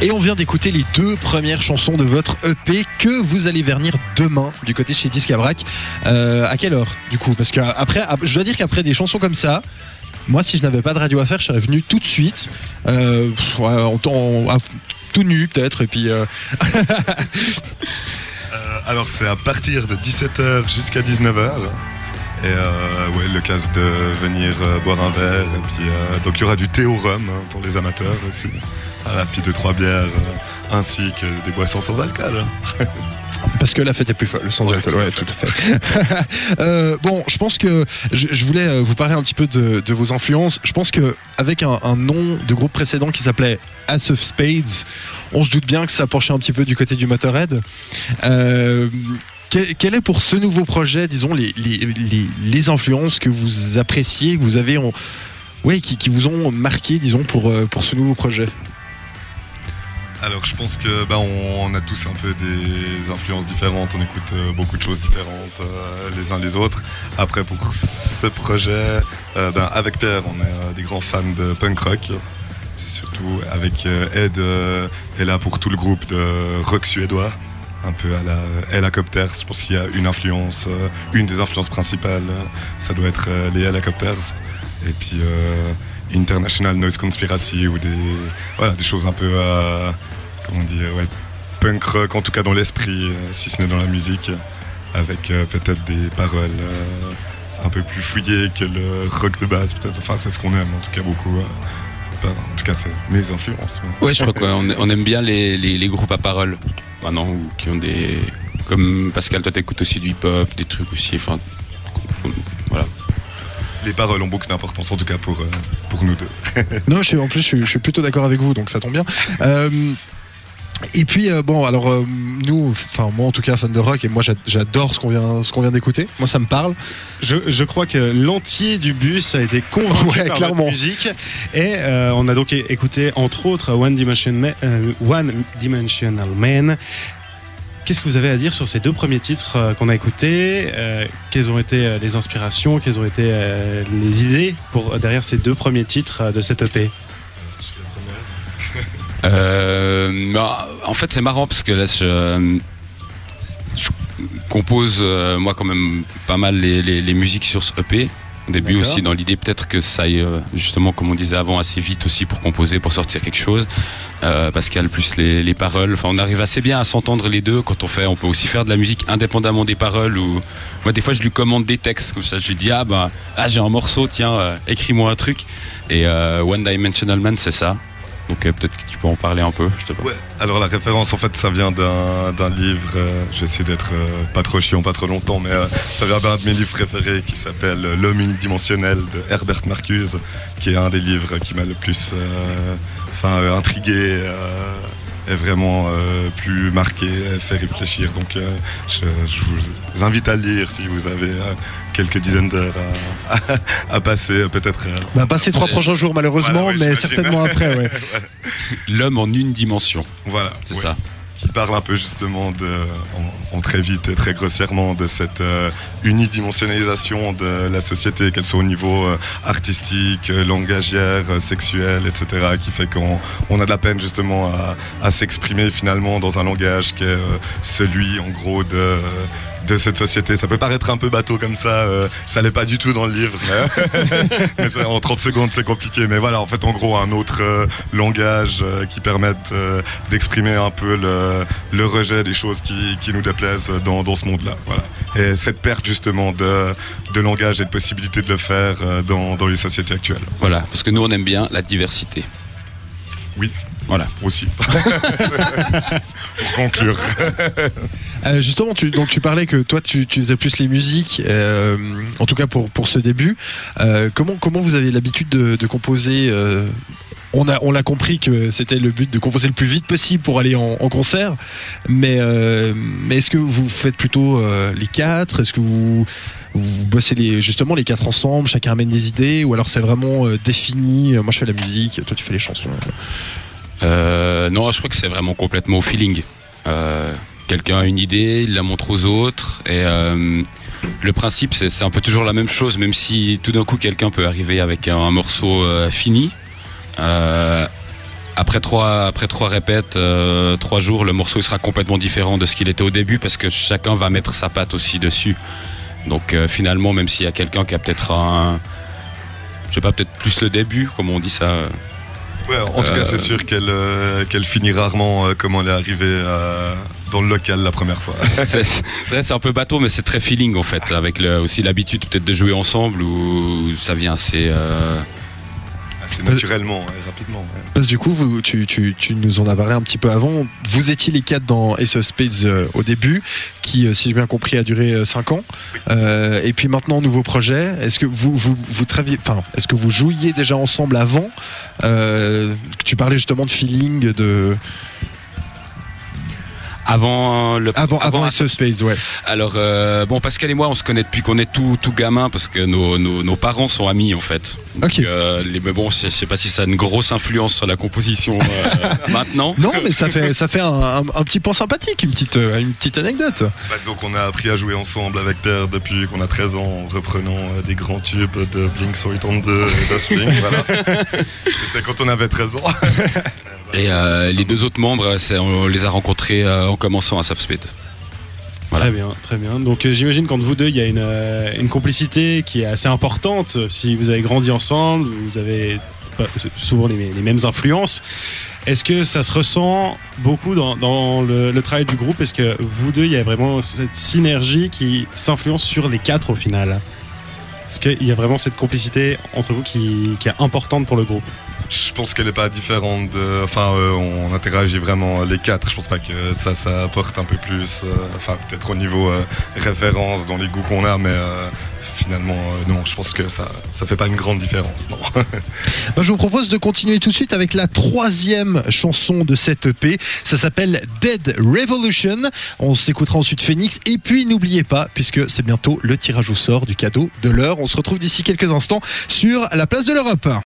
Et on vient d'écouter les deux premières chansons de votre EP que vous allez vernir demain du côté de chez Discabrac. Euh, à quelle heure du coup? Parce que après, je dois dire qu'après des chansons comme ça, moi si je n'avais pas de radio à faire, je serais venu tout de suite, euh, pff, tout nu peut-être, et puis. euh, Euh, alors c'est à partir de 17h jusqu'à 19h. Et euh, ouais, l'occasion de venir euh, boire un verre. Et puis, euh, donc il y aura du thé au rhum hein, pour les amateurs aussi. Voilà, puis deux, trois bières, euh, ainsi que des boissons sans alcool. hein. Parce que la fête est plus folle, sans Ouais, alcool. tout à Ouais, fait. tout à fait. Euh, bon, je pense que je, je voulais vous parler un petit peu de, de vos influences. Je pense que avec un, un nom de groupe précédent qui s'appelait Ace of Spades, on se doute bien que ça penchait un petit peu du côté du Motorhead. Euh, quel, quel est pour ce nouveau projet, disons, les, les, les, influences que vous appréciez, que vous avez, ouais, qui, qui vous ont marqué, disons, pour, euh, pour ce nouveau projet? Alors je pense que bah, on, a tous un peu des influences différentes, on écoute euh, beaucoup de choses différentes euh, les uns les autres. Après pour ce projet, ben, avec Pierre, on est des grands fans de punk rock. Surtout avec Ed est là pour tout le groupe de rock suédois, un peu à la Helicopters. Je pense qu'il y a une influence, euh, une des influences principales, euh, ça doit être euh, les Helicopters. Et puis International Noise Conspiracy ou des, voilà, des choses un peu, euh, comment dire, ouais, punk rock, en tout cas dans l'esprit, si ce n'est dans la musique, avec peut-être des paroles un peu plus fouillées que le rock de base, peut-être. Enfin, c'est ce qu'on aime, en tout cas, beaucoup. En tout cas, c'est mes influences. Ouais, je crois qu'on on aime bien les, les, les groupes à parole maintenant, ou qui ont des. Comme Pascal, toi t'écoutes aussi du hip-hop, des trucs aussi. Enfin, voilà. Les paroles ont beaucoup d'importance, en tout cas pour, euh, pour nous deux. Non, je suis, en plus, je suis, je suis plutôt d'accord avec vous, donc ça tombe bien. Euh, et puis, euh, bon, alors, euh, nous, enfin, moi en tout cas, fan de rock, et moi j'a- j'adore ce qu'on vient, ce qu'on vient d'écouter. Moi, ça me parle. Je, je crois que l'entier du bus a été convaincu Ouais, par clairement. votre musique et euh, on a donc écouté entre autres One, Dimension Ma- euh, One Dimensional Man. Qu'est-ce que vous avez à dire sur ces deux premiers titres qu'on a écoutés? Euh, Quelles ont été les inspirations? Quelles ont été euh, les idées pour derrière ces deux premiers titres de cette EP Euh, bah, en fait, c'est marrant parce que là, je, je compose euh, moi quand même pas mal les, les, les musiques sur ce EP. Au début aussi, dans l'idée peut-être que ça aille euh, justement, comme on disait avant, assez vite aussi pour composer, pour sortir quelque chose. Euh, Pascal plus les, les paroles. Enfin, on arrive assez bien à s'entendre les deux quand on fait. On peut aussi faire de la musique indépendamment des paroles. Ou moi, des fois, je lui commande des textes comme ça. Je lui dis ah bah ah j'ai un morceau, tiens, euh, écris-moi un truc. Et euh, One Dimensional Man, c'est ça. Donc peut-être que tu peux en parler un peu. Je. Ouais, alors la référence en fait ça vient d'un livre, euh, d'être euh, pas trop chiant, pas trop longtemps, mais euh, ça vient d'un de mes livres préférés qui s'appelle euh, L'homme unidimensionnel de Herbert Marcuse, qui est un des livres qui m'a le plus intrigué et vraiment euh, plus marqué, et fait réfléchir. Donc euh, je, je vous invite à le lire si vous avez euh, quelques dizaines d'heures à, à- à passer, peut-être. euh, Bah, pas ces trois prochains jours, malheureusement, Voilà, ouais, mais certainement après, ouais. L'homme en une dimension, Voilà, c'est ouais. ça. Qui parle un peu justement de, en, très vite et très grossièrement de cette euh, unidimensionnalisation de la société, qu'elle soit au niveau euh, artistique, euh, langagière, sexuel, etc., qui fait qu'on on a de la peine justement à, s'exprimer finalement dans un langage qui est celui en gros de de cette société. Ça peut paraître un peu bateau comme ça, euh, ça l'est pas du tout dans le livre, mais, en 30 secondes c'est compliqué. Mais voilà, en fait en gros un autre euh, langage euh, qui permette euh, d'exprimer un peu le, le rejet des choses qui, qui nous déplaisent dans, dans ce monde-là. Voilà. Et cette perte justement de, de langage et de possibilité de le faire dans, dans les sociétés actuelles Voilà, parce que nous on aime bien la diversité. Oui. Voilà. aussi. Pour conclure. Euh, justement, tu, donc tu parlais que toi, tu, tu faisais plus les musiques, euh, en tout cas pour, pour ce début. Euh, comment, comment vous avez l'habitude de, de composer on a, compris que c'était le but de composer le plus vite possible pour aller en, concert. Mais, euh, mais est-ce que vous faites plutôt euh, les quatre? Est-ce que vous, vous bossez les, justement les quatre ensemble? Chacun amène des idées? Ou alors c'est vraiment euh, défini Moi je fais la musique, toi tu fais les chansons? Non, je crois que c'est vraiment complètement au feeling. Quelqu'un a une idée, il la montre aux autres. Et le principe, c'est un peu toujours la même chose, même si tout d'un coup quelqu'un peut arriver avec un, morceau fini. Euh, après trois, après trois répètes, euh, trois jours, le morceau il sera complètement différent de ce qu'il était au début parce que chacun va mettre sa patte aussi dessus. Donc euh, finalement, même s'il y a quelqu'un qui a peut-être un, je sais pas, peut-être plus le début, comme on dit ça. Ouais, en tout cas, c'est sûr qu'elle qu'elle finit rarement comme elle est arrivée euh, dans le local la première fois. c'est c'est vrai, c'est un peu bateau, mais c'est très feeling en fait, avec le- aussi l'habitude peut-être de jouer ensemble où ça vient assez. Naturellement, ouais, rapidement. ouais. Parce que du coup, vous, tu, tu, tu nous en as parlé un petit peu avant. Vous étiez les quatre dans Ace of Spades euh, au début, qui, euh, si j'ai bien compris, a duré 5 ans. Euh, et puis maintenant, nouveau projet. Est-ce que vous, vous, vous enfin, est-ce que vous jouiez déjà ensemble avant Tu parlais justement de feeling, de avant le avant, avant, Ace of Spades, ouais. Alors euh, bon, Pascal et moi, on se connaît depuis qu'on est tout tout gamin parce que nos, nos, nos parents sont amis en fait. Donc, Ok. euh, les, mais bon, je je sais pas si ça a une grosse influence sur la composition euh, maintenant. Non, mais ça fait, ça fait un, un- un petit point sympathique, une petite, euh, une petite anecdote. Bah, disons qu'on a appris à jouer ensemble avec Pierre depuis qu'on a 13 ans en reprenant euh, des grands tubes de Blink 182 et de Swing. voilà. C'était quand on avait 13 ans. Et euh, les deux autres membres, c'est- on les a rencontrés euh, en commençant à Soft Speed. Voilà. Très bien, très bien. Donc euh, j'imagine qu'entre vous deux, il y a une, euh, complicité qui est assez importante. Si vous avez grandi ensemble, vous avez euh, souvent les, mêmes influences. Est-ce que ça se ressent beaucoup dans, le, travail du groupe? Est-ce que vous deux, il y a vraiment cette synergie qui s'influence sur les quatre au final? Est-ce qu'il y a vraiment cette complicité entre vous qui est importante pour le groupe? Je pense qu'elle n'est pas différente de. Enfin, euh, on interagit vraiment les quatre. Je pense pas que ça, ça apporte un peu plus. euh, Enfin, peut-être au niveau euh, référence dans les goûts qu'on a, mais euh, finalement, euh, non, je pense que ça, ça fait pas une grande différence, non. Bah, je vous propose de continuer tout de suite avec la troisième chanson de cette EP. Ça s'appelle Dead Revolution. On s'écoutera ensuite Phoenix. Et puis n'oubliez pas, puisque c'est bientôt le tirage au sort du cadeau de l'heure. On se retrouve d'ici quelques instants sur la place de l'Europe.